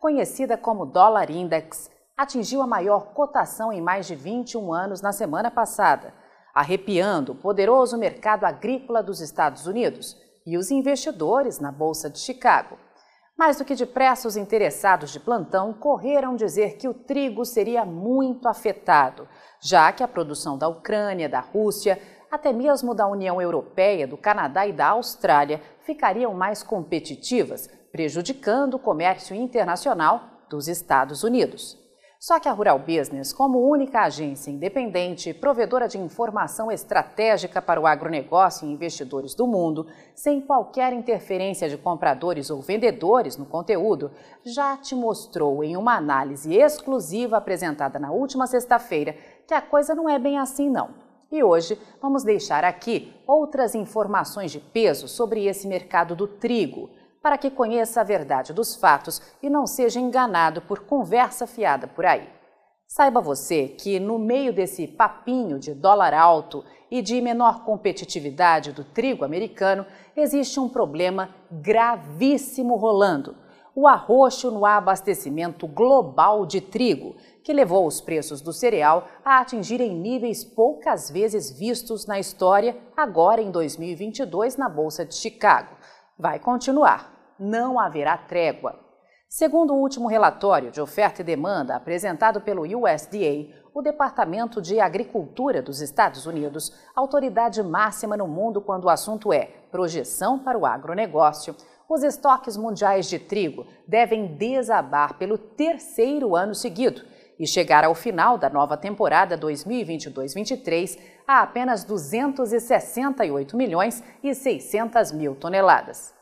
conhecida como dólar index, atingiu a maior cotação em mais de 21 anos na semana passada, arrepiando o poderoso mercado agrícola dos Estados Unidos e os investidores na Bolsa de Chicago. Mais do que depressa, os interessados de plantão correram dizer que o trigo seria muito afetado, já que a produção da Ucrânia, da Rússia, até mesmo da União Europeia, do Canadá e da Austrália ficariam mais competitivas prejudicando o comércio internacional dos Estados Unidos. Só que a Rural Business, como única agência independente provedora de informação estratégica para o agronegócio e investidores do mundo, sem qualquer interferência de compradores ou vendedores no conteúdo, já te mostrou em uma análise exclusiva apresentada na última sexta-feira que a coisa não é bem assim não. E hoje vamos deixar aqui outras informações de peso sobre esse mercado do trigo para que conheça a verdade dos fatos e não seja enganado por conversa fiada por aí. Saiba você que, no meio desse papinho de dólar alto e de menor competitividade do trigo americano, existe um problema gravíssimo rolando: o arroxo no abastecimento global de trigo, que levou os preços do cereal a atingirem níveis poucas vezes vistos na história, agora em 2022, na Bolsa de Chicago. Vai continuar não haverá trégua. Segundo o último relatório de oferta e demanda apresentado pelo USDA, o Departamento de Agricultura dos Estados Unidos, autoridade máxima no mundo quando o assunto é projeção para o agronegócio, os estoques mundiais de trigo devem desabar pelo terceiro ano seguido e chegar ao final da nova temporada 2022-23 a apenas 268 milhões e 600 mil toneladas.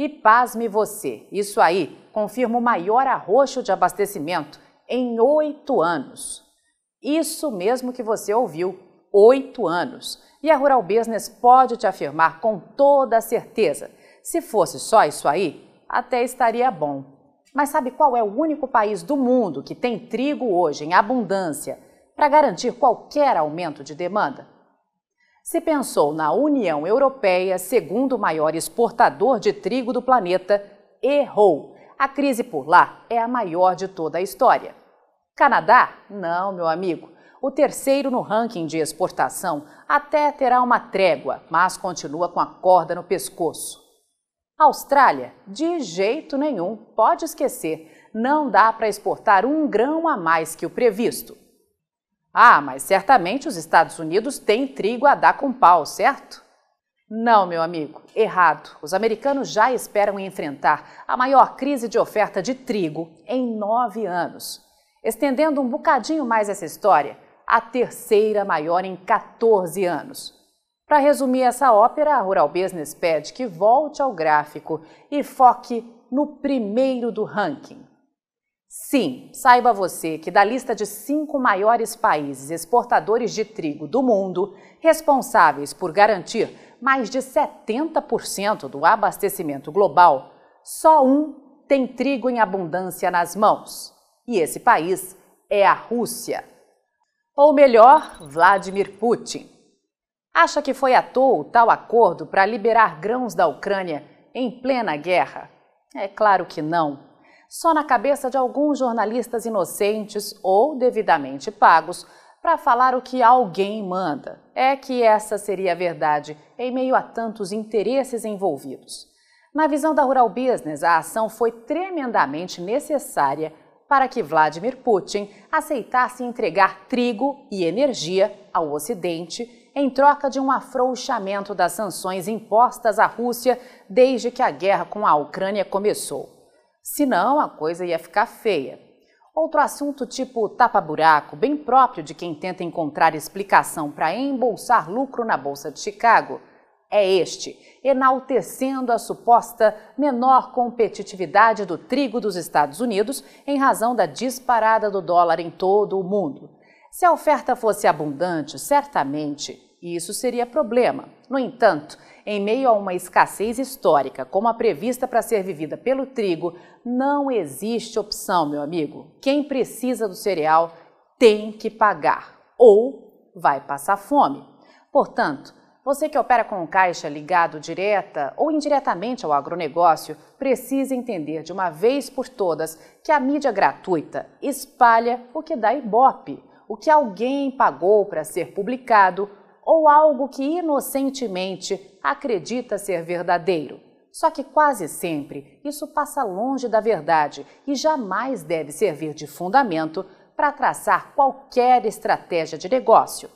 E pasme você, isso aí confirma o maior arroxo de abastecimento em oito anos. Isso mesmo que você ouviu, oito anos. E a Rural Business pode te afirmar com toda certeza: se fosse só isso aí, até estaria bom. Mas sabe qual é o único país do mundo que tem trigo hoje em abundância para garantir qualquer aumento de demanda? Se pensou na União Europeia, segundo maior exportador de trigo do planeta, errou. A crise por lá é a maior de toda a história. Canadá? Não, meu amigo. O terceiro no ranking de exportação até terá uma trégua, mas continua com a corda no pescoço. Austrália? De jeito nenhum, pode esquecer. Não dá para exportar um grão a mais que o previsto. Ah, mas certamente os Estados Unidos têm trigo a dar com pau, certo? Não, meu amigo, errado. Os americanos já esperam enfrentar a maior crise de oferta de trigo em nove anos. Estendendo um bocadinho mais essa história, a terceira maior em 14 anos. Para resumir essa ópera, a Rural Business pede que volte ao gráfico e foque no primeiro do ranking. Sim, saiba você que da lista de cinco maiores países exportadores de trigo do mundo, responsáveis por garantir mais de 70% do abastecimento global, só um tem trigo em abundância nas mãos. E esse país é a Rússia. Ou melhor, Vladimir Putin. Acha que foi à toa o tal acordo para liberar grãos da Ucrânia em plena guerra? É claro que não só na cabeça de alguns jornalistas inocentes ou devidamente pagos para falar o que alguém manda. É que essa seria a verdade em meio a tantos interesses envolvidos. Na visão da Rural Business, a ação foi tremendamente necessária para que Vladimir Putin aceitasse entregar trigo e energia ao Ocidente em troca de um afrouxamento das sanções impostas à Rússia desde que a guerra com a Ucrânia começou. Senão, a coisa ia ficar feia. Outro assunto tipo tapa-buraco, bem próprio de quem tenta encontrar explicação para embolsar lucro na Bolsa de Chicago, é este, enaltecendo a suposta menor competitividade do trigo dos Estados Unidos em razão da disparada do dólar em todo o mundo. Se a oferta fosse abundante, certamente isso seria problema. No entanto, em meio a uma escassez histórica como a prevista para ser vivida pelo trigo, não existe opção, meu amigo. Quem precisa do cereal tem que pagar ou vai passar fome. Portanto, você que opera com caixa ligado direta ou indiretamente ao agronegócio precisa entender de uma vez por todas que a mídia gratuita espalha o que dá ibope, o que alguém pagou para ser publicado ou algo que inocentemente acredita ser verdadeiro. Só que quase sempre isso passa longe da verdade e jamais deve servir de fundamento para traçar qualquer estratégia de negócio.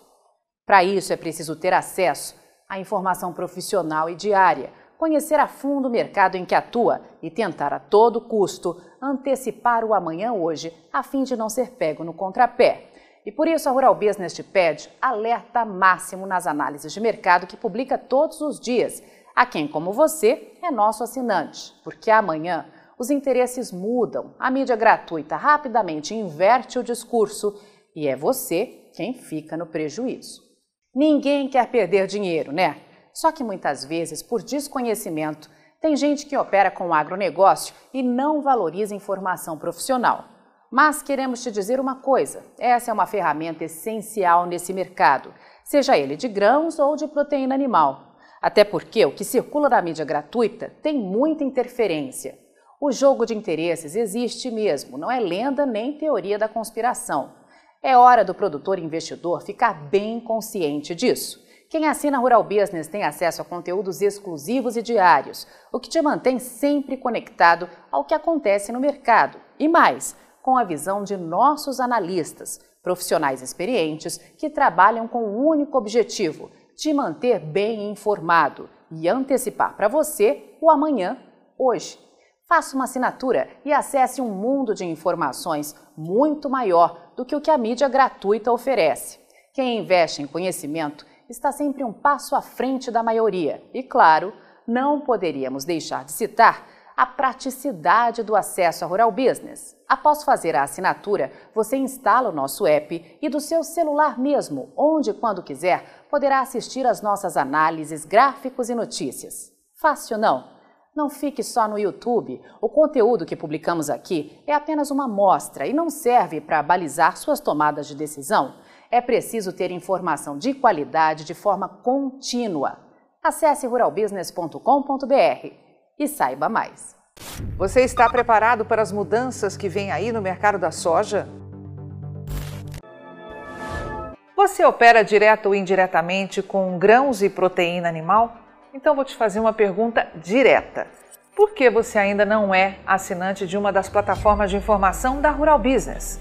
Para isso é preciso ter acesso à informação profissional e diária, conhecer a fundo o mercado em que atua e tentar a todo custo antecipar o amanhã hoje, a fim de não ser pego no contrapé. E por isso a Rural Business te pede alerta máximo nas análises de mercado que publica todos os dias, a quem, como você, é nosso assinante, porque amanhã os interesses mudam, a mídia gratuita rapidamente inverte o discurso e é você quem fica no prejuízo. Ninguém quer perder dinheiro, né? Só que muitas vezes, por desconhecimento, tem gente que opera com agronegócio e não valoriza informação profissional. Mas queremos te dizer uma coisa: essa é uma ferramenta essencial nesse mercado, seja ele de grãos ou de proteína animal. Até porque o que circula na mídia gratuita tem muita interferência. O jogo de interesses existe mesmo, não é lenda nem teoria da conspiração. É hora do produtor investidor ficar bem consciente disso. Quem assina Rural Business tem acesso a conteúdos exclusivos e diários, o que te mantém sempre conectado ao que acontece no mercado. E mais, com a visão de nossos analistas, profissionais experientes que trabalham com o único objetivo: te manter bem informado e antecipar para você o amanhã, hoje. Faça uma assinatura e acesse um mundo de informações muito maior do que o que a mídia gratuita oferece. Quem investe em conhecimento está sempre um passo à frente da maioria. E, claro, não poderíamos deixar de citar a praticidade do acesso a Rural Business. Após fazer a assinatura, você instala o nosso app e do seu celular mesmo, onde e quando quiser, poderá assistir às nossas análises, gráficos e notícias. Fácil não? Não fique só no YouTube. O conteúdo que publicamos aqui é apenas uma amostra e não serve para balizar suas tomadas de decisão. É preciso ter informação de qualidade de forma contínua. Acesse ruralbusiness.com.br e saiba mais. Você está preparado para as mudanças que vêm aí no mercado da soja? Você opera direto ou indiretamente com grãos e proteína animal? Então vou te fazer uma pergunta direta. Por que você ainda não é assinante de uma das plataformas de informação da Rural Business?